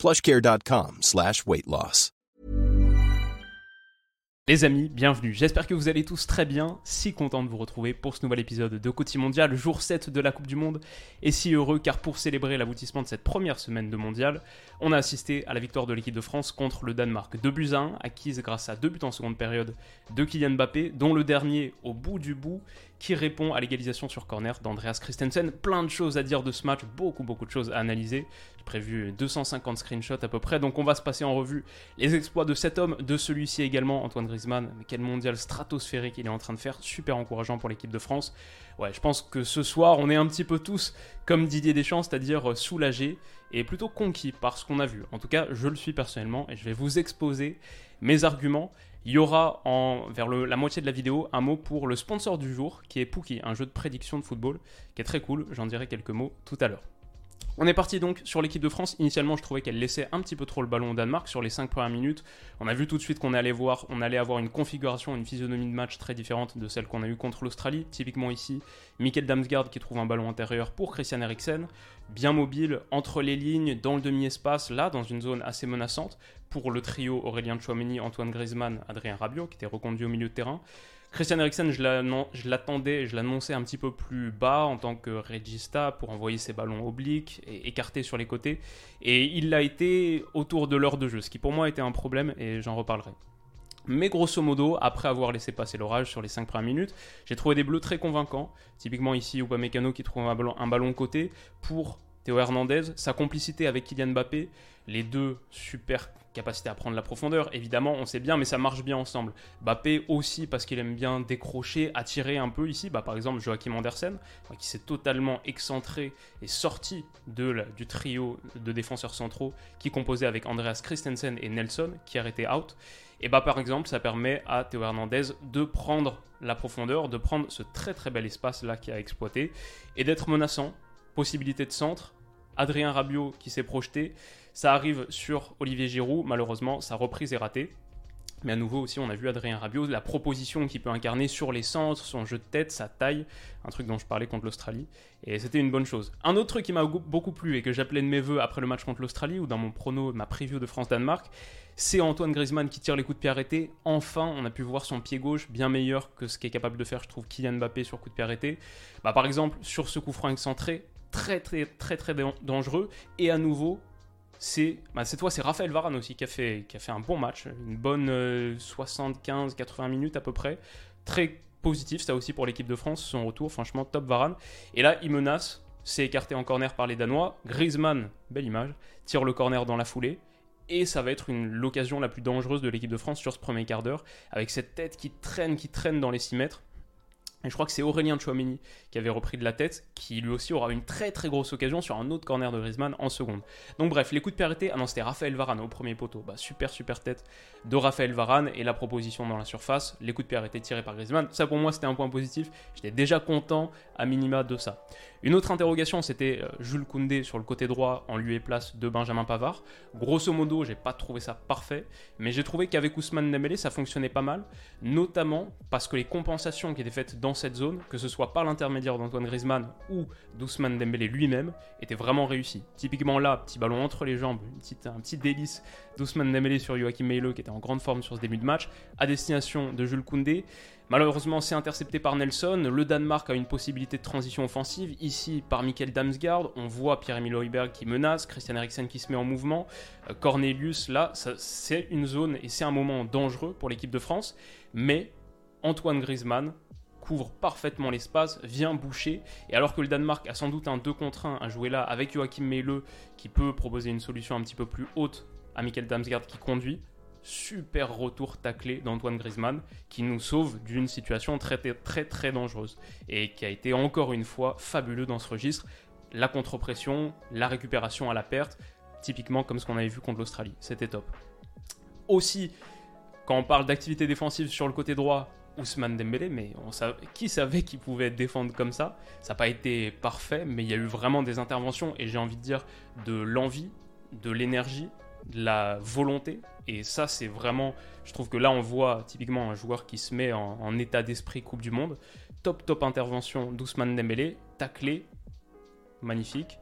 plushcare.com slash. Les amis, bienvenue. J'espère que vous allez tous très bien. Si content de vous retrouver pour ce nouvel épisode de Côté Mondial, jour 7 de la Coupe du Monde. Et si heureux car pour célébrer l'aboutissement de cette première semaine de Mondial, on a assisté à la victoire de l'équipe de France contre le Danemark. 2 buts à 1, acquise grâce à deux buts en seconde période de Kylian Mbappé, dont le dernier au bout du bout qui répond à l'égalisation sur corner d'Andreas Christensen. Plein de choses à dire de ce match, beaucoup beaucoup de choses à analyser. J'ai prévu 250 screenshots à peu près, donc on va se passer en revue les exploits de cet homme, de celui-ci également, Antoine Griezmann. Mais quel mondial stratosphérique il est en train de faire, super encourageant pour l'équipe de France. Ouais, je pense que ce soir, on est un petit peu tous comme Didier Deschamps, c'est-à-dire soulagés et plutôt conquis par ce qu'on a vu. En tout cas, je le suis personnellement et je vais vous exposer mes arguments. Il y aura en, vers la moitié de la vidéo un mot pour le sponsor du jour qui est Pookie, un jeu de prédiction de football qui est très cool. J'en dirai quelques mots tout à l'heure. On est parti donc sur l'équipe de France. Initialement, je trouvais qu'elle laissait un petit peu trop le ballon au Danemark sur les 5 premières minutes. On a vu tout de suite qu'on allait voir, on allait avoir une configuration, une physionomie de match très différente de celle qu'on a eue contre l'Australie. Typiquement ici, Mikkel Damsgaard qui trouve un ballon intérieur pour Christian Eriksen, bien mobile entre les lignes, dans le demi-espace, là dans une zone assez menaçante pour le trio Aurélien Chouameni, Antoine Griezmann, Adrien Rabiot qui était reconduit au milieu de terrain. Christian Eriksen, je l'attendais, je l'annonçais un petit peu plus bas en tant que regista pour envoyer ses ballons obliques et écartés sur les côtés. Et il l'a été autour de l'heure de jeu, ce qui pour moi était un problème et j'en reparlerai. Mais grosso modo, après avoir laissé passer l'orage sur les 5 premières minutes, j'ai trouvé des bleus très convaincants. Typiquement ici, Upamecano qui trouve un ballon, un ballon côté pour Théo Hernandez, sa complicité avec Kylian Mbappé, les deux super capacité à prendre la profondeur, évidemment, on sait bien, mais ça marche bien ensemble. Mbappé aussi parce qu'il aime bien décrocher, attirer un peu ici. Bah, par exemple, Joachim Andersen, qui s'est totalement excentré et sorti de du trio de défenseurs centraux qui composait avec Andreas Christensen et Nelson, qui arrêtait out. Et bah, par exemple, ça permet à Théo Hernandez de prendre la profondeur, de prendre ce très très bel espace là qui a exploité et d'être menaçant. Possibilité de centre, Adrien Rabiot qui s'est projeté. Ça arrive sur Olivier Giroud, malheureusement, sa reprise est ratée. Mais à nouveau aussi, on a vu Adrien Rabiot, la proposition qu'il peut incarner sur les centres, son jeu de tête, sa taille, un truc dont je parlais contre l'Australie. Et c'était une bonne chose. Un autre truc qui m'a beaucoup plu et que j'appelais de mes voeux après le match contre l'Australie, ou dans mon prono, ma preview de France-Danemark, c'est Antoine Griezmann qui tire les coups de pied arrêtés. Enfin, on a pu voir son pied gauche bien meilleur que ce qu'est capable de faire, je trouve, Kylian Mbappé sur coup de pied arrêté. Bah, par exemple, sur ce coup franc excentré, très très très très dangereux. Et à nouveau, c'est bah, cette fois c'est Raphaël Varane aussi qui a fait un bon match, une bonne 75-80 euh, minutes à peu près, très positif ça aussi pour l'équipe de France, son retour franchement top Varane. Et là il menace, c'est écarté en corner par les Danois, Griezmann, belle image, tire le corner dans la foulée. Et ça va être l'occasion la plus dangereuse de l'équipe de France sur ce premier quart d'heure, avec cette tête qui traîne, qui traîne dans les 6 mètres. Et je crois que c'est Aurélien Chouameni qui avait repris de la tête, qui lui aussi aura une très très grosse occasion sur un autre corner de Griezmann en seconde. Donc bref, les coups de pied ah non c'était Raphaël Varane au premier poteau, bah, super super tête de Raphaël Varane et la proposition dans la surface, les coups de arrêtés tirés par Griezmann, ça pour moi c'était un point positif, j'étais déjà content à minima de ça. Une autre interrogation c'était euh, Jules Koundé sur le côté droit en lieu et place de Benjamin Pavard. Grosso modo, j'ai pas trouvé ça parfait, mais j'ai trouvé qu'avec Ousmane Dembélé ça fonctionnait pas mal, notamment parce que les compensations qui étaient faites dans cette zone, que ce soit par l'intermédiaire d'Antoine Griezmann ou d'Ousmane Dembélé lui-même, étaient vraiment réussies. Typiquement là, petit ballon entre les jambes, un petit délice d'Ousmane Dembélé sur Joachim Meilo qui était en grande forme sur ce début de match, à destination de Jules Koundé. Malheureusement, c'est intercepté par Nelson. Le Danemark a une possibilité de transition offensive. Ici, par Mikkel Damsgaard, on voit Pierre-Emile Højberg qui menace, Christian Eriksen qui se met en mouvement, euh, Cornelius, là, c'est une zone et c'est un moment dangereux pour l'équipe de France. Mais Antoine Griezmann couvre parfaitement l'espace, vient boucher, et alors que le Danemark a sans doute un 2 contre 1 à jouer là avec Joachim Meile qui peut proposer une solution un petit peu plus haute à Michael Damsgaard qui conduit, super retour taclé d'Antoine Griezmann qui nous sauve d'une situation très très très dangereuse et qui a été encore une fois fabuleux dans ce registre. La contre-pression, la récupération à la perte, typiquement comme ce qu'on avait vu contre l'Australie, c'était top. aussi, quand on parle d'activité défensive sur le côté droit, Ousmane Dembélé, mais on savait, qui savait qu'il pouvait défendre comme ça? Ça n'a pas été parfait, mais il y a eu vraiment des interventions, et j'ai envie de dire de l'envie, de l'énergie, de la volonté. Et ça, c'est vraiment, je trouve que là, on voit typiquement un joueur qui se met en, état d'esprit Coupe du Monde. Top, top intervention d'Ousmane Dembélé, taclé, magnifique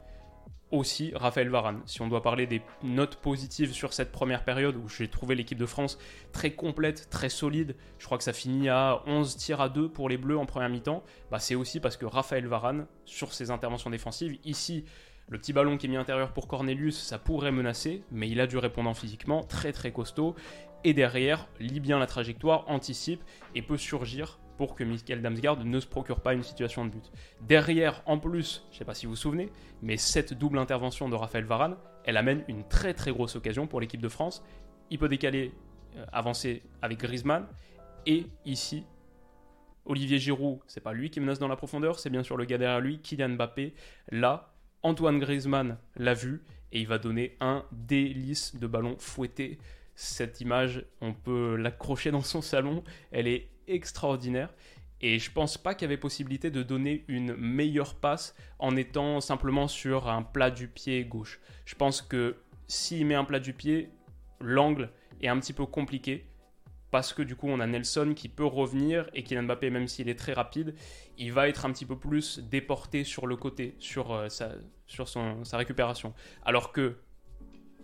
aussi Raphaël Varane. Si on doit parler des notes positives sur cette première période où j'ai trouvé l'équipe de France très complète, très solide, je crois que ça finit à 11 tirs à 2 pour les Bleus en première mi-temps, bah c'est aussi parce que Raphaël Varane, sur ses interventions défensives, ici, le petit ballon qui est mis intérieur pour Cornelius, ça pourrait menacer, mais il a du répondant physiquement, très très costaud, et derrière, lit bien la trajectoire, anticipe et peut surgir pour que Michael Damsgaard ne se procure pas une situation de but. Derrière, en plus, je ne sais pas si vous vous souvenez, mais cette double intervention de Raphaël Varane, elle amène une très très grosse occasion pour l'équipe de France. Il peut décaler, euh, avancer avec Griezmann, et ici, Olivier Giroud, c'est pas lui qui menace dans la profondeur, c'est bien sûr le gars derrière lui, Kylian Mbappé. Là, Antoine Griezmann l'a vu et il va donner un délice de ballon fouetté. Cette image, on peut l'accrocher dans son salon, elle est extraordinaire. Et je pense pas qu'il y avait possibilité de donner une meilleure passe en étant simplement sur un plat du pied gauche. Je pense que s'il met un plat du pied, l'angle est un petit peu compliqué parce que du coup on a Nelson qui peut revenir et Kylian Mbappé même s'il est très rapide, il va être un petit peu plus déporté sur le côté, sur, euh, sa, sa récupération. Alors que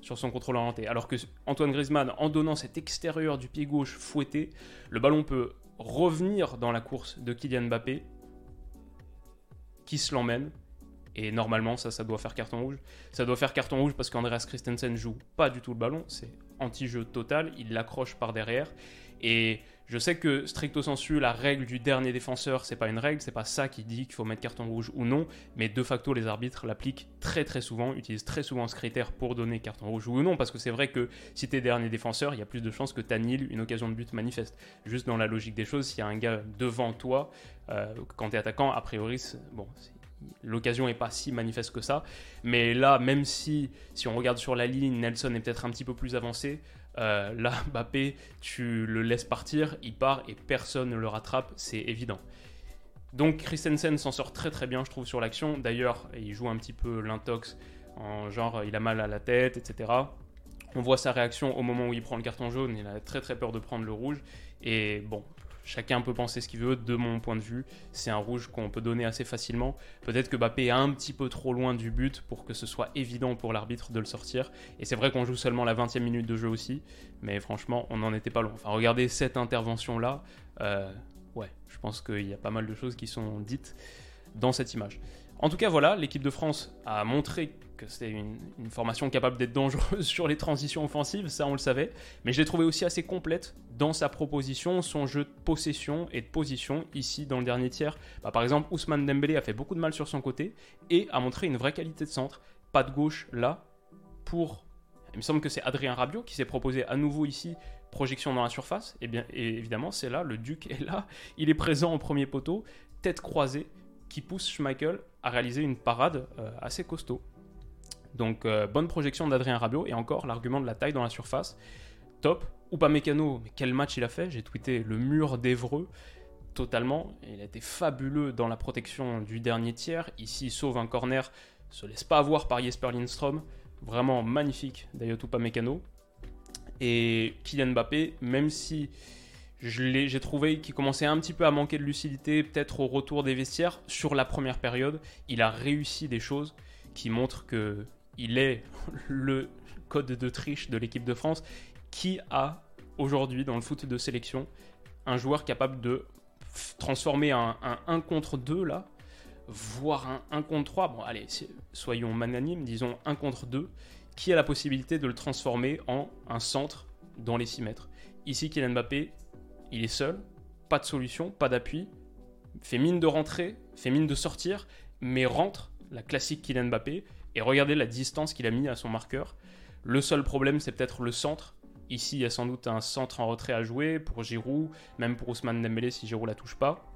sur son contrôle orienté. Alors que Antoine Griezmann, en donnant cet extérieur du pied gauche fouetté, le ballon peut revenir dans la course de Kylian Mbappé, qui se l'emmène. Et normalement, ça, ça doit faire carton rouge. Ça doit faire carton rouge parce qu'Andreas Christensen joue pas du tout le ballon. C'est anti-jeu total. Il l'accroche par derrière. Et je sais que stricto sensu, la règle du dernier défenseur, c'est pas une règle, c'est pas ça qui dit qu'il faut mettre carton rouge ou non, mais de facto, les arbitres l'appliquent très très souvent, utilisent très souvent ce critère pour donner carton rouge ou non, parce que c'est vrai que si t'es dernier défenseur, il y a plus de chances que t'anniles une occasion de but manifeste. Juste dans la logique des choses, s'il y a un gars devant toi, euh, quand t'es attaquant, a priori, bon, l'occasion n'est pas si manifeste que ça. Mais là, même si, si on regarde sur la ligne, Nelson est peut-être un petit peu plus avancé, euh, là, Mbappé, tu le laisses partir, il part et personne ne le rattrape, c'est évident. Donc Christensen s'en sort très très bien, je trouve, sur l'action. D'ailleurs, il joue un petit peu l'intox, en genre il a mal à la tête, etc. On voit sa réaction au moment où il prend le carton jaune, il a très très peur de prendre le rouge. Et bon, Chacun peut penser ce qu'il veut. De mon point de vue, c'est un rouge qu'on peut donner assez facilement. Peut-être que Bappé est un petit peu trop loin du but pour que ce soit évident pour l'arbitre de le sortir. Et c'est vrai qu'on joue seulement la 20e minute de jeu aussi. Mais franchement, on n'en était pas loin. Enfin, regardez cette intervention-là. Euh, ouais, je pense qu'il y a pas mal de choses qui sont dites dans cette image. En tout cas, voilà, l'équipe de France a montré que c'était une, formation capable d'être dangereuse sur les transitions offensives, ça on le savait, mais je l'ai trouvé aussi assez complète dans sa proposition, son jeu de possession et de position ici dans le dernier tiers. Bah, par exemple, Ousmane Dembélé a fait beaucoup de mal sur son côté et a montré une vraie qualité de centre, pas de gauche là, pour... Il me semble que c'est Adrien Rabiot qui s'est proposé à nouveau ici projection dans la surface, et bien évidemment c'est là, le Duc est là, il est présent au premier poteau, tête croisée, qui pousse Schmeichel à réaliser une parade euh, assez costaud. Donc euh, bonne projection d'Adrien Rabiot et encore l'argument de la taille dans la surface. Top. Ou pas Mécano, mais quel match il a fait? J'ai tweeté le mur d'Evreux totalement. Il a été fabuleux dans la protection du dernier tiers. Ici, il sauve un corner, se laisse pas avoir par Jesper Lindstrom. Vraiment magnifique pas Mécano. Et Kylian Mbappé, même si j'ai trouvé qu'il commençait un petit peu à manquer de lucidité, peut-être au retour des vestiaires, sur la première période, il a réussi des choses qui montrent que il est le code de triche de l'équipe de France qui a aujourd'hui dans le foot de sélection un joueur capable de transformer un, 1 contre 2 là, voire un 1 contre 3, bon allez, soyons magnanimes, disons 1 contre 2, qui a la possibilité de le transformer en un centre dans les 6 mètres. Ici, Kylian Mbappé, il est seul, pas de solution, pas d'appui, fait mine de rentrer, fait mine de sortir, mais rentre, la classique Kylian Mbappé, et regardez la distance qu'il a mis à son marqueur. Le seul problème, c'est peut-être le centre. Ici, il y a sans doute un centre en retrait à jouer pour Giroud, même pour Ousmane Dembélé si Giroud la touche pas.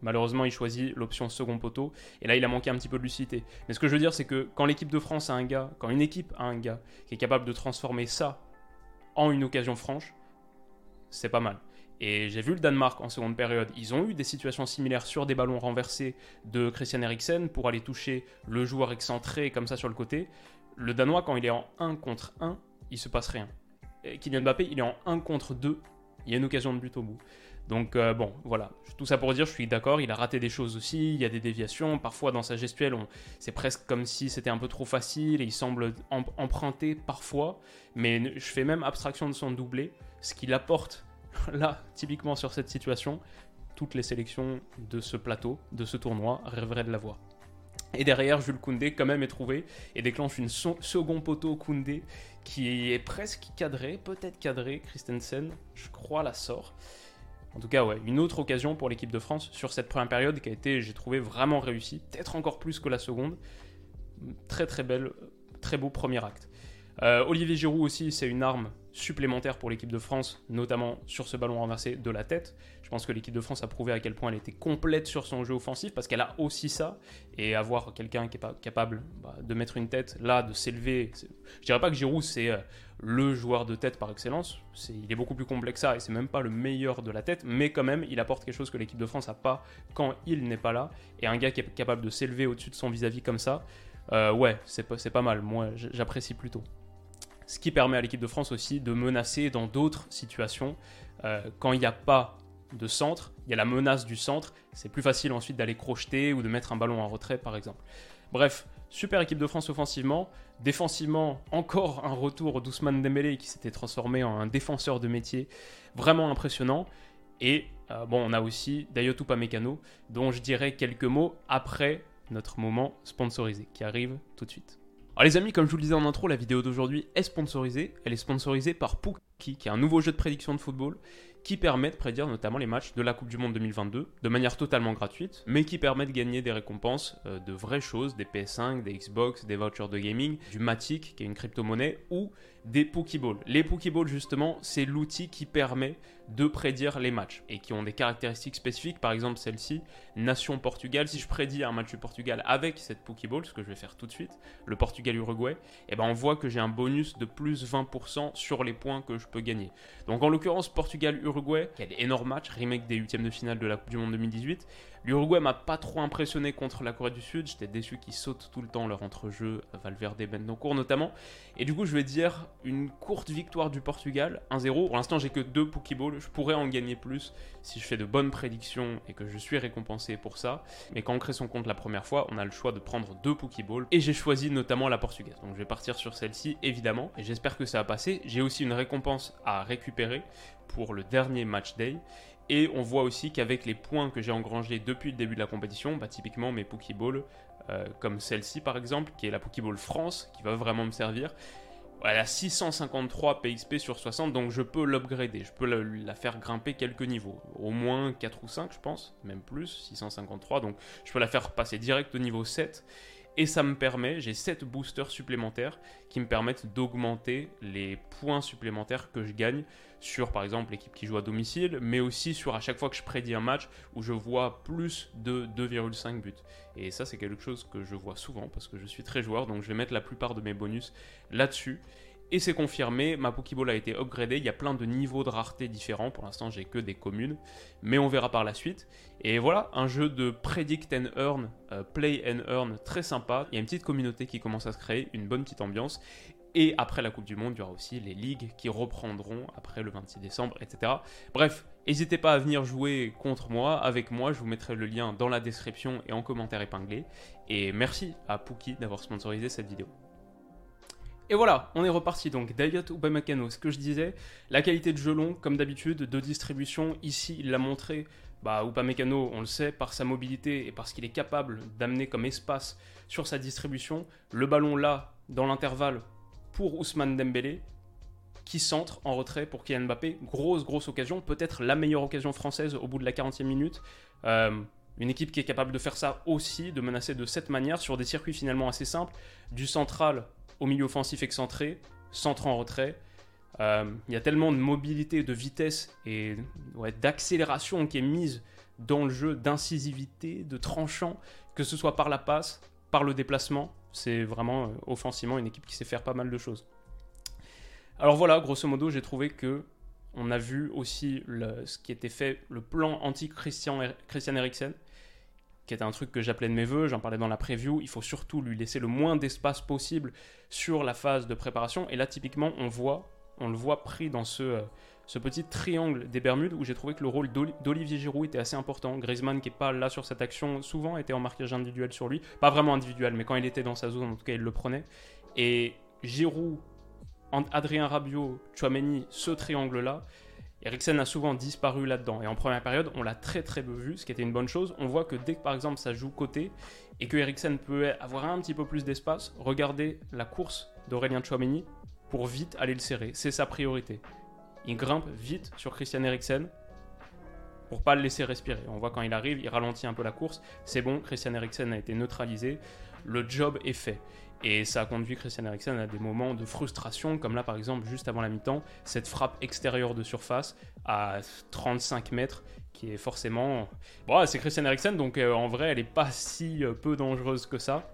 Malheureusement, il choisit l'option second poteau. Et là, il a manqué un petit peu de lucidité. Mais ce que je veux dire, c'est que quand l'équipe de France a un gars, quand une équipe a un gars qui est capable de transformer ça en une occasion franche, c'est pas mal. Et j'ai vu le Danemark en seconde période. Ils ont eu des situations similaires sur des ballons renversés de Christian Eriksen pour aller toucher le joueur excentré comme ça sur le côté. Le Danois, quand il est en 1 contre 1, il se passe rien. Et Kylian Mbappé, il est en 1 contre 2. Il y a une occasion de but au bout. Donc euh, bon, voilà. Tout ça pour dire, je suis d'accord, il a raté des choses aussi, il y a des déviations. Parfois dans sa gestuelle, c'est presque comme si c'était un peu trop facile et il semble em- emprunter parfois. Mais je fais même abstraction de son doublé, ce qu'il apporte là, typiquement sur cette situation. Toutes les sélections de ce plateau, de ce tournoi, rêveraient de l'avoir. Et derrière, Jules Koundé quand même est trouvé et déclenche une second poteau Koundé qui est presque cadré, peut-être cadré. Christensen, je crois, la sort. En tout cas, ouais, une autre occasion pour l'équipe de France sur cette première période qui a été, j'ai trouvé, vraiment réussie. Peut-être encore plus que la seconde. Très très belle, très beau premier acte. Euh, Olivier Giroud aussi, c'est une arme supplémentaire pour l'équipe de France, notamment sur ce ballon renversé de la tête. Je pense que l'équipe de France a prouvé à quel point elle était complète sur son jeu offensif parce qu'elle a aussi ça. Et avoir quelqu'un qui est pas capable bah, de mettre une tête là, de s'élever. Je dirais pas que Giroud c'est euh, le joueur de tête par excellence. Il est beaucoup plus complexe que ça et c'est même pas le meilleur de la tête, mais quand même il apporte quelque chose que l'équipe de France n'a pas quand il n'est pas là. Et un gars qui est capable de s'élever au-dessus de son vis-à-vis comme ça, euh, ouais, c'est pas, mal. Moi, j'apprécie plutôt. Ce qui permet à l'équipe de France aussi de menacer dans d'autres situations. Euh, quand il n'y a pas de centre, il y a la menace du centre, c'est plus facile ensuite d'aller crocheter ou de mettre un ballon en retrait par exemple. Bref, super équipe de France offensivement. Défensivement, encore un retour d'Ousmane Dembélé qui s'était transformé en un défenseur de métier vraiment impressionnant. Et euh, bon, on a aussi Dayotou Pamecano, dont je dirais quelques mots après notre moment sponsorisé qui arrive tout de suite. Alors les amis, comme je vous le disais en intro, la vidéo d'aujourd'hui est sponsorisée. Elle est sponsorisée par Pookie, qui est un nouveau jeu de prédiction de football qui permet de prédire notamment les matchs de la Coupe du Monde 2022 de manière totalement gratuite, mais qui permet de gagner des récompenses euh, de vraies choses, des PS5, des Xbox, des vouchers de gaming, du Matic, qui est une crypto-monnaie, ou des Pokéballs. Les Pokéballs, justement, c'est l'outil qui permet de prédire les matchs et qui ont des caractéristiques spécifiques. Par exemple, celle-ci, Nation Portugal. Si je prédis un match du Portugal avec cette Pokéball, ce que je vais faire tout de suite, le Portugal-Uruguay, eh ben on voit que j'ai un bonus de plus 20% sur les points que je peux gagner. Donc en l'occurrence, Portugal-Uruguay, quel énorme match, remake des huitièmes de finale de la Coupe du Monde 2018. L'Uruguay m'a pas trop impressionné contre la Corée du Sud. J'étais déçu qu'ils sautent tout le temps leur entrejeu, Valverde, Bendocourt notamment. Et du coup, je vais dire une courte victoire du Portugal, 1-0. Pour l'instant, j'ai que deux Pokéballs. Je pourrais en gagner plus si je fais de bonnes prédictions et que je suis récompensé pour ça. Mais quand on crée son compte la première fois, on a le choix de prendre deux Pokéballs. Et j'ai choisi notamment la portugaise. Donc je vais partir sur celle-ci, évidemment. Et j'espère que ça va passer. J'ai aussi une récompense à récupérer pour le dernier match day. Et on voit aussi qu'avec les points que j'ai engrangés depuis le début de la compétition, bah, typiquement mes Pokéballs, euh, comme celle-ci par exemple, qui est la Pokéball France, qui va vraiment me servir, elle a 653 PXP sur 60, donc je peux l'upgrader, je peux la, la faire grimper quelques niveaux, au moins 4 ou 5 je pense, même plus, 653, donc je peux la faire passer direct au niveau 7. Et ça me permet, j'ai 7 boosters supplémentaires qui me permettent d'augmenter les points supplémentaires que je gagne sur par exemple l'équipe qui joue à domicile, mais aussi sur à chaque fois que je prédis un match où je vois plus de 2,5 buts. Et ça c'est quelque chose que je vois souvent parce que je suis très joueur, donc je vais mettre la plupart de mes bonus là-dessus. Et c'est confirmé, ma Pokéball a été upgradée, il y a plein de niveaux de rareté différents, pour l'instant j'ai que des communes, mais on verra par la suite. Et voilà, un jeu de Predict and Earn, euh, Play and Earn très sympa, il y a une petite communauté qui commence à se créer, une bonne petite ambiance, et après la Coupe du Monde, il y aura aussi les ligues qui reprendront après le 26 décembre, etc. Bref, n'hésitez pas à venir jouer contre moi, avec moi, je vous mettrai le lien dans la description et en commentaire épinglé. Et merci à Pookie d'avoir sponsorisé cette vidéo. Et voilà, on est reparti donc. Dayot Upamecano, ce que je disais, la qualité de jeu long, comme d'habitude, de distribution, ici il l'a montré. Bah, Upamecano, on le sait, par sa mobilité et parce qu'il est capable d'amener comme espace sur sa distribution, le ballon là, dans l'intervalle, pour Ousmane Dembélé, qui centre en retrait pour Kylian Mbappé. Grosse, grosse occasion, peut-être la meilleure occasion française au bout de la 40e minute. Euh, une équipe qui est capable de faire ça aussi, de menacer de cette manière sur des circuits finalement assez simples, du central au milieu offensif excentré, centre en retrait. Euh, Il y a tellement de mobilité, de vitesse et d'accélération qui est mise dans le jeu, d'incisivité, de tranchant, que ce soit par la passe, par le déplacement. C'est vraiment euh, offensivement une équipe qui sait faire pas mal de choses. Alors voilà, grosso modo, j'ai trouvé que on a vu aussi ce qui était fait, le plan anti-Christian Christian Eriksen, qui était un truc que j'appelais de mes voeux, j'en parlais dans la preview. Il faut surtout lui laisser le moins d'espace possible sur la phase de préparation. Et là, typiquement, on voit, on le voit pris dans ce, euh, ce petit triangle des Bermudes où j'ai trouvé que le rôle d'Olivier Giroud était assez important. Griezmann, qui n'est pas là sur cette action, souvent était en marquage individuel sur lui. Pas vraiment individuel, mais quand il était dans sa zone, en tout cas, il le prenait. Et Giroud Adrien Rabiot, Chouameni, ce triangle-là, Eriksen a souvent disparu là-dedans. Et en première période, on l'a très très peu vu, ce qui était une bonne chose. On voit que dès que par exemple ça joue côté et que Eriksen peut avoir un petit peu plus d'espace, regardez la course d'Aurélien Chouameni pour vite aller le serrer. C'est sa priorité. Il grimpe vite sur Christian Eriksen pour pas le laisser respirer. On voit quand il arrive, il ralentit un peu la course. C'est bon, Christian Eriksen a été neutralisé. Le job est fait. Et ça a conduit Christian Eriksen à des moments de frustration, comme là par exemple juste avant la mi-temps, cette frappe extérieure de surface à 35 mètres qui est forcément... Bon, c'est Christian Eriksen, donc euh, en vrai elle n'est pas si euh, peu dangereuse que ça.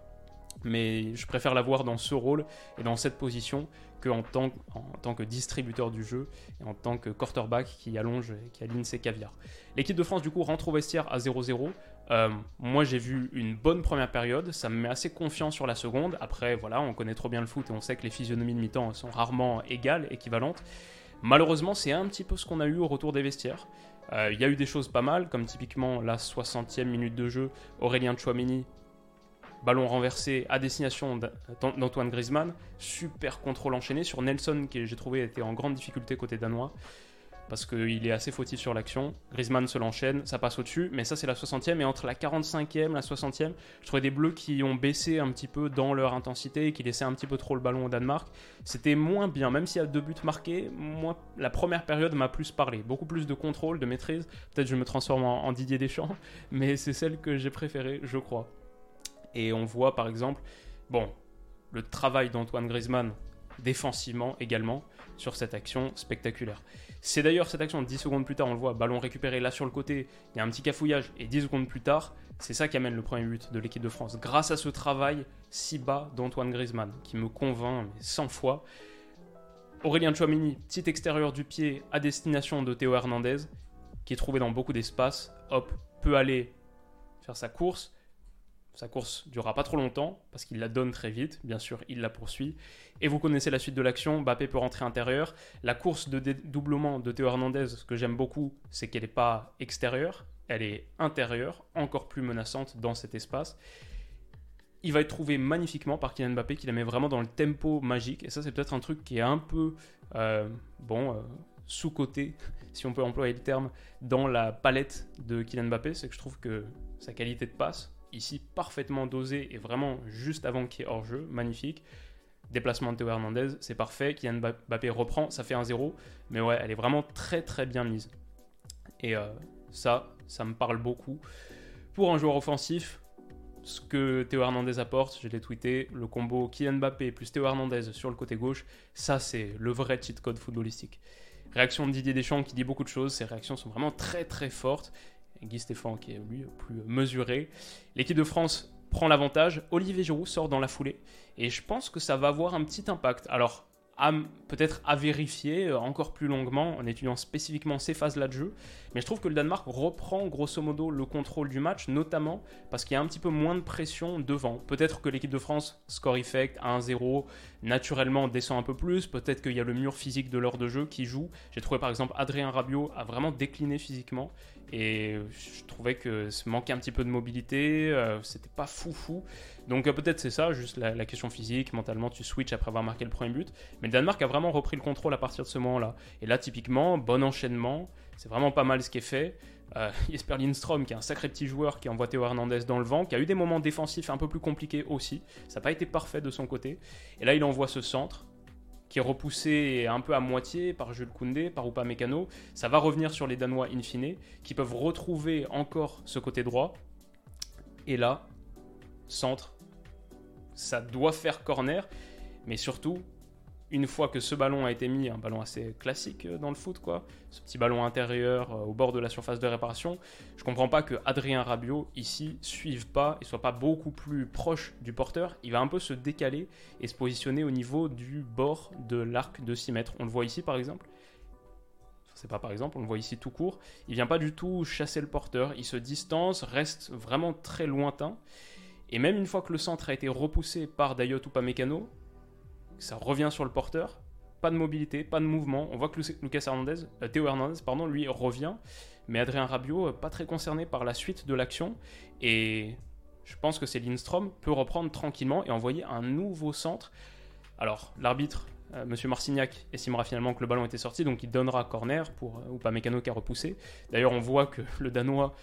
Mais je préfère la voir dans ce rôle et dans cette position qu'en tant, en tant que distributeur du jeu et en tant que quarterback qui allonge, qui aligne ses caviars. L'équipe de France du coup rentre au vestiaire à 0-0 euh, moi, j'ai vu une bonne première période. Ça me met assez confiant sur la seconde. Après, voilà, on connaît trop bien le foot et on sait que les physionomies de mi-temps sont rarement égales, équivalentes. Malheureusement, c'est un petit peu ce qu'on a eu au retour des vestiaires. Euh, il y a eu des choses pas mal, comme typiquement la 60e minute de jeu, Aurélien Chouamini, ballon renversé à destination d'Antoine Griezmann, super contrôle enchaîné sur Nelson, qui j'ai trouvé était en grande difficulté côté danois parce qu'il est assez fautif sur l'action. Griezmann se l'enchaîne, ça passe au-dessus, mais ça c'est la 60e. Et entre la 45e, la 60e, je trouvais des Bleus qui ont baissé un petit peu dans leur intensité et qui laissaient un petit peu trop le ballon au Danemark. C'était moins bien, même s'il y a deux buts marqués, moi, la première période m'a plus parlé. Beaucoup plus de contrôle, de maîtrise. Peut-être je me transforme en, en Didier Deschamps, mais c'est celle que j'ai préférée, je crois. Et on voit par exemple, bon, le travail d'Antoine Griezmann défensivement également sur cette action spectaculaire. C'est d'ailleurs cette action, 10 secondes plus tard, on le voit, ballon récupéré là sur le côté, il y a un petit cafouillage, et 10 secondes plus tard, c'est ça qui amène le premier but de l'équipe de France. Grâce à ce travail si bas d'Antoine Griezmann, qui me convainc 100 fois. Aurélien Chouamini, petit extérieur du pied à destination de Théo Hernandez, qui est trouvé dans beaucoup d'espace, hop, peut aller faire sa course, sa course durera pas trop longtemps parce qu'il la donne très vite. Bien sûr, il la poursuit. Et vous connaissez la suite de l'action. Mbappé peut rentrer intérieur. La course de dédoublement de Théo Hernandez, ce que j'aime beaucoup, c'est qu'elle n'est pas extérieure, elle est intérieure, encore plus menaçante dans cet espace. Il va être trouvé magnifiquement par Kylian Mbappé, qui la met vraiment dans le tempo magique. Et ça, c'est peut-être un truc qui est un peu, euh, bon, euh, sous-côté, si on peut employer le terme, dans la palette de Kylian Mbappé. C'est que je trouve que sa qualité de passe, ici parfaitement dosé et vraiment juste avant qu'il y ait hors-jeu, magnifique. Déplacement de Théo Hernandez, c'est parfait. Kylian Mbappé reprend, ça fait un 0. Mais ouais, elle est vraiment très très bien mise. Et euh, ça, ça me parle beaucoup. Pour un joueur offensif, ce que Théo Hernandez apporte, je l'ai tweeté, le combo Kylian Mbappé plus Théo Hernandez sur le côté gauche, ça c'est le vrai cheat code footballistique. Réaction de Didier Deschamps qui dit beaucoup de choses, ses réactions sont vraiment très très fortes. Guy Stéphane qui est lui plus mesuré. L'équipe de France prend l'avantage. Olivier Giroud sort dans la foulée. Et je pense que ça va avoir un petit impact. Alors, peut-être à vérifier euh, encore plus longuement en étudiant spécifiquement ces phases-là de jeu. Mais je trouve que le Danemark reprend grosso modo le contrôle du match, notamment parce qu'il y a un petit peu moins de pression devant. Peut-être que l'équipe de France, score effect 1-0, naturellement descend un peu plus. Peut-être qu'il y a le mur physique de l'heure de jeu qui joue. J'ai trouvé par exemple Adrien Rabiot a vraiment décliné physiquement. Et je trouvais que ça manquait un petit peu de mobilité, euh, c'était pas fou fou. Donc euh, peut-être c'est ça, juste la, question physique, mentalement tu switches après avoir marqué le premier but. Mais le Danemark a vraiment repris le contrôle à partir de ce moment-là. Et là typiquement, bon enchaînement, c'est vraiment pas mal ce qui est fait. Euh, Jesper Lindstrom, qui est un sacré petit joueur qui envoie Théo Hernandez dans le vent, qui a eu des moments défensifs un peu plus compliqués aussi. Ça n'a pas été parfait de son côté. Et là il envoie ce centre qui est repoussé un peu à moitié par Jules Koundé, par Upamecano. Ça va revenir sur les Danois in fine, qui peuvent retrouver encore ce côté droit. Et là, centre, ça doit faire corner, mais surtout, une fois que ce ballon a été mis, un ballon assez classique euh, dans le foot, quoi, ce petit ballon intérieur euh, au bord de la surface de réparation, je comprends pas que Adrien Rabiot ici suive pas et soit pas beaucoup plus proche du porteur. Il va un peu se décaler et se positionner au niveau du bord de l'arc de 6 mètres. On le voit ici par exemple. C'est pas par exemple, on le voit ici tout court. Il vient pas du tout chasser le porteur. Il se distance, reste vraiment très lointain. Et même une fois que le centre a été repoussé par Dayot ou Pamecano, ça revient sur le porteur. Pas de mobilité, pas de mouvement. On voit que Lucas Hernandez, euh, Théo Hernandez, pardon, lui revient. Mais Adrien Rabiot, euh, pas très concerné par la suite de l'action. Et je pense que c'est Lindstrom peut reprendre tranquillement et envoyer un nouveau centre. Alors, l'arbitre, M. Euh, Monsieur Marcignac, estimera finalement que le ballon était sorti, donc il donnera corner pour ou pas Mécano qui a repoussé. D'ailleurs, on voit que le Danois,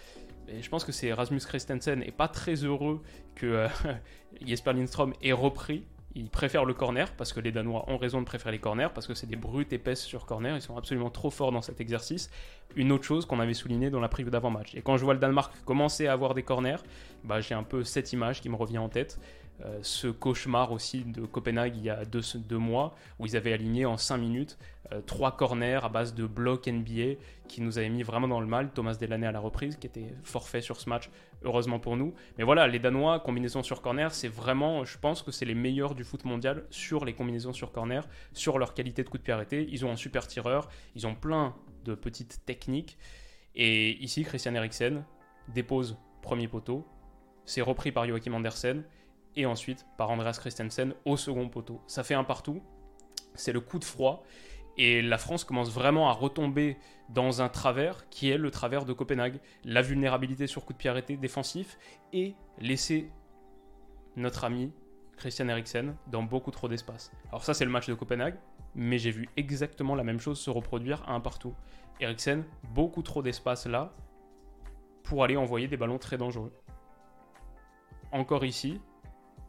et je pense que c'est Rasmus Christensen, est pas très heureux que Jesper Lindstrom ait repris ils préfèrent le corner parce que les Danois ont raison de préférer les corners parce que c'est des brutes épaisses sur corner. Ils sont absolument trop forts dans cet exercice. Une autre chose qu'on avait souligné dans la preview d'avant-match. Et quand je vois le Danemark commencer à avoir des corners, bah, j'ai un peu cette image qui me revient en tête. Euh, ce cauchemar aussi de Copenhague il y a deux, mois, où ils avaient aligné en 5 minutes euh, trois corners à base de blocs NBA qui nous avaient mis vraiment dans le mal. Thomas Delaney à la reprise, qui était forfait sur ce match, heureusement pour nous. Mais voilà, les Danois, combinaison sur corner, c'est vraiment, je pense que c'est les meilleurs du foot mondial sur les combinaisons sur corner, sur leur qualité de coup de pied arrêté. Ils ont un super tireur, ils ont plein de petites techniques. Et ici, Christian Eriksen dépose premier poteau, c'est repris par Joachim Andersen et ensuite par Andreas Christensen au second poteau. Ça fait un partout, c'est le coup de froid, et la France commence vraiment à retomber dans un travers qui est le travers de Copenhague, la vulnérabilité sur coup de pied arrêté défensif, et laisser notre ami Christian Eriksen dans beaucoup trop d'espace. Alors ça c'est le match de Copenhague, mais j'ai vu exactement la même chose se reproduire à un partout. Eriksen, beaucoup trop d'espace là pour aller envoyer des ballons très dangereux. Encore ici,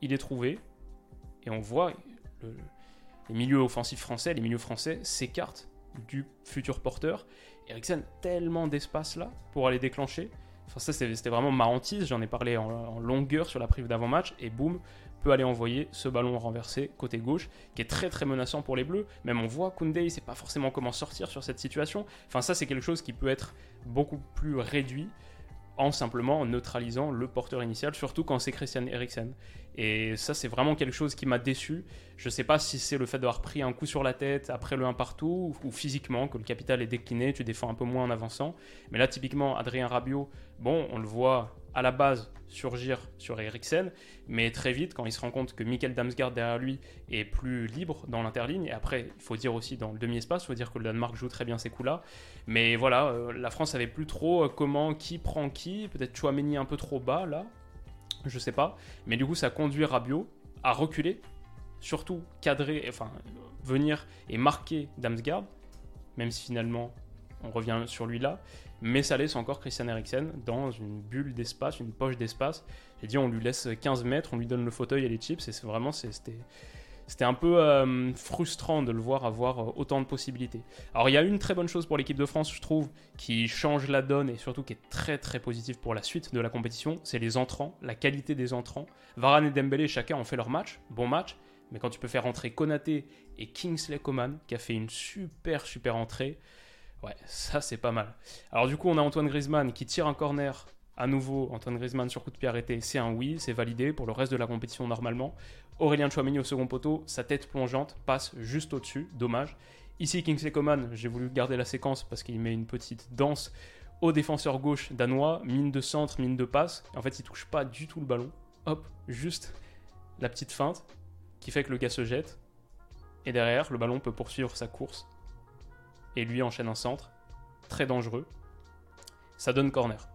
il est trouvé. Et on voit les milieux offensifs français, les milieux français s'écartent du futur porteur. Eriksen, tellement d'espace là pour aller déclencher. Enfin, ça, c'était vraiment ma hantise. J'en ai parlé en, longueur sur la prive d'avant-match. Et boum, peut aller envoyer ce ballon renversé côté gauche, qui est très très menaçant pour les Bleus. Même on voit Koundé, il sait pas forcément comment sortir sur cette situation. Enfin, ça, c'est quelque chose qui peut être beaucoup plus réduit en simplement neutralisant le porteur initial, surtout quand c'est Christian Eriksen. Et ça, c'est vraiment quelque chose qui m'a déçu. Je ne sais pas si c'est le fait d'avoir pris un coup sur la tête après le 1 partout, ou physiquement, que le capital est décliné, tu défends un peu moins en avançant. Mais là, typiquement, Adrien Rabiot, bon, on le voit à la base surgir sur Eriksen, mais très vite, quand il se rend compte que Michael Damsgaard derrière lui est plus libre dans l'interligne, et après, il faut dire aussi dans le demi-espace, il faut dire que le Danemark joue très bien ces coups-là, mais voilà, euh, la France savait plus trop euh, comment, qui prend qui, peut-être Chouameni un peu trop bas là, je sais pas, mais du coup, ça conduit Rabiot à reculer, surtout cadrer, enfin, venir et marquer Damsgaard, même si finalement on revient sur lui là, mais ça laisse encore Christian Eriksen dans une bulle d'espace, une poche d'espace. J'ai dit, on lui laisse 15 mètres, on lui donne le fauteuil et les chips, c'est vraiment, c'était. C'était un peu euh, frustrant de le voir avoir euh, autant de possibilités. Alors il y a une très bonne chose pour l'équipe de France, je trouve, qui change la donne et surtout qui est très très positive pour la suite de la compétition, c'est les entrants, la qualité des entrants. Varane et Dembélé, chacun ont fait leur match, bon match, mais quand tu peux faire entrer Konaté et Kingsley Coman, qui a fait une super super entrée, Ouais, ça c'est pas mal. Alors du coup, on a Antoine Griezmann qui tire un corner. À nouveau, Antoine Griezmann sur coup de pied arrêté, c'est un oui, c'est validé pour le reste de la compétition normalement. Aurélien Chouameni au second poteau, sa tête plongeante passe juste au-dessus, dommage. Ici, Kingsley Coman, j'ai voulu garder la séquence parce qu'il met une petite danse au défenseur gauche danois, mine de centre, mine de passe. En fait, il touche pas du tout le ballon. Hop, juste la petite feinte qui fait que le gars se jette. Et derrière, le ballon peut poursuivre sa course et lui enchaîne un centre. Très dangereux. Ça donne corner.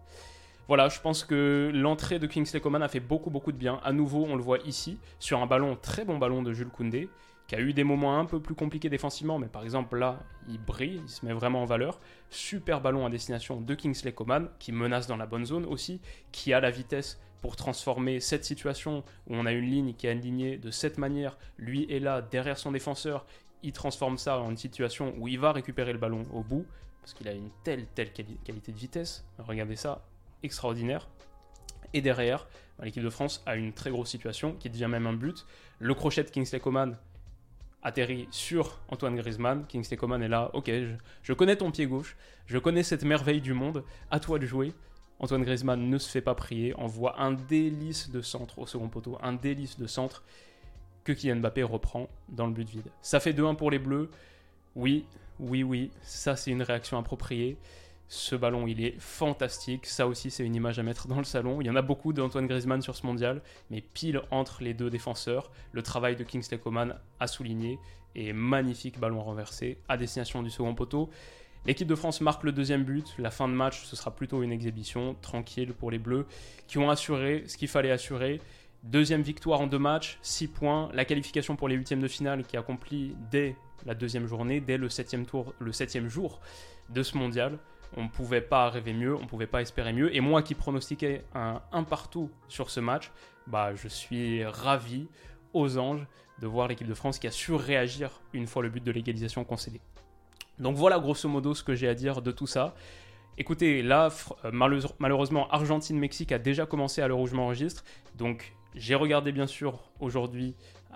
Voilà, je pense que l'entrée de Kingsley Coman a fait beaucoup beaucoup de bien. À nouveau, on le voit ici, sur un ballon, très bon ballon de Jules Koundé, qui a eu des moments un peu plus compliqués défensivement, mais par exemple là, il brille, il se met vraiment en valeur. Super ballon à destination de Kingsley Coman, qui menace dans la bonne zone aussi, qui a la vitesse pour transformer cette situation où on a une ligne qui est alignée de cette manière, lui est là derrière son défenseur, il transforme ça en une situation où il va récupérer le ballon au bout, parce qu'il a une telle, telle qualité de vitesse. Regardez ça, extraordinaire. Et derrière, bah, l'équipe de France a une très grosse situation qui devient même un but. Le crochet de Kingsley Coman, atterrit sur Antoine Griezmann. Kingsley Coman est là, ok, je, connais ton pied gauche, je connais cette merveille du monde, à toi de jouer. Antoine Griezmann ne se fait pas prier, envoie un délice de centre au second poteau, un délice de centre que Kylian Mbappé reprend dans le but vide. Ça fait 2-1 pour les Bleus. Oui, oui, oui, ça c'est une réaction appropriée. Ce ballon, il est fantastique. Ça aussi, c'est une image à mettre dans le salon. Il y en a beaucoup d'Antoine Griezmann sur ce mondial, mais pile entre les deux défenseurs. Le travail de Kingsley Coman a souligné. Et magnifique ballon renversé à destination du second poteau. L'équipe de France marque le deuxième but. La fin de match, ce sera plutôt une exhibition tranquille pour les Bleus qui ont assuré ce qu'il fallait assurer. Deuxième victoire en deux matchs, 6 points. La qualification pour les huitièmes de finale qui est accomplie dès la deuxième journée, dès le septième, tour, le septième jour de ce mondial. On ne pouvait pas rêver mieux, on ne pouvait pas espérer mieux. Et moi qui pronostiquais un 1 partout sur ce match, bah, je suis ravi aux anges de voir l'équipe de France qui a su réagir une fois le but de l'égalisation concédé. Donc voilà grosso modo ce que j'ai à dire de tout ça. Écoutez, là, euh, malheureusement, Argentine-Mexique a déjà commencé à l'heure où je m'enregistre. Donc j'ai regardé bien sûr aujourd'hui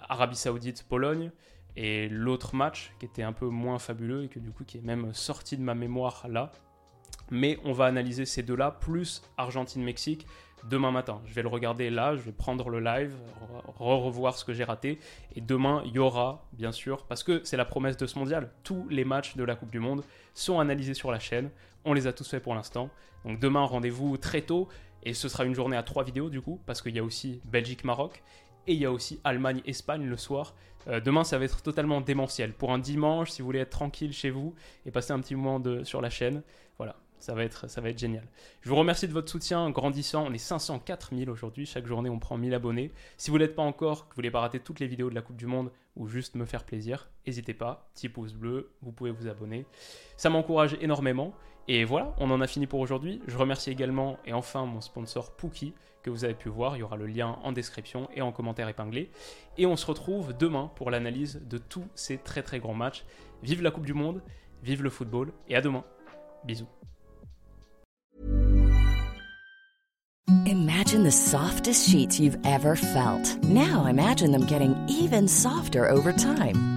Arabie Saoudite-Pologne et l'autre match qui était un peu moins fabuleux et qui est même sorti de ma mémoire là. Mais on va analyser ces deux-là plus Argentine-Mexique demain matin. Je vais le regarder là, je vais prendre le live, revoir ce que j'ai raté. Et demain, il y aura, bien sûr, parce que c'est la promesse de ce mondial, tous les matchs de la Coupe du Monde sont analysés sur la chaîne. On les a tous faits pour l'instant. Donc demain, rendez-vous très tôt. Et ce sera une journée à trois vidéos du coup, parce qu'il y a aussi Belgique-Maroc et il y a aussi Allemagne-Espagne le soir. Euh, demain, ça va être totalement démentiel. Pour un dimanche, si vous voulez être tranquille chez vous et passer un petit moment sur la chaîne, voilà, ça va, être, ça va être génial. Je vous remercie de votre soutien grandissant. On est 504 000 aujourd'hui. Chaque journée, on prend 1000 abonnés. Si vous n'êtes pas encore, que vous voulez pas rater toutes les vidéos de la Coupe du Monde ou juste me faire plaisir, n'hésitez pas. Petit pouce bleu, vous pouvez vous abonner. Ça m'encourage énormément. Et voilà, on en a fini pour aujourd'hui. Je remercie également et enfin mon sponsor Pookie que vous avez pu voir. Il y aura le lien en description et en commentaire épinglé. Et on se retrouve demain pour l'analyse de tous ces très très grands matchs. Vive la Coupe du Monde, vive le football et à demain. Bisous. Imagine the softest sheets you've ever felt. Now imagine them getting even softer over time.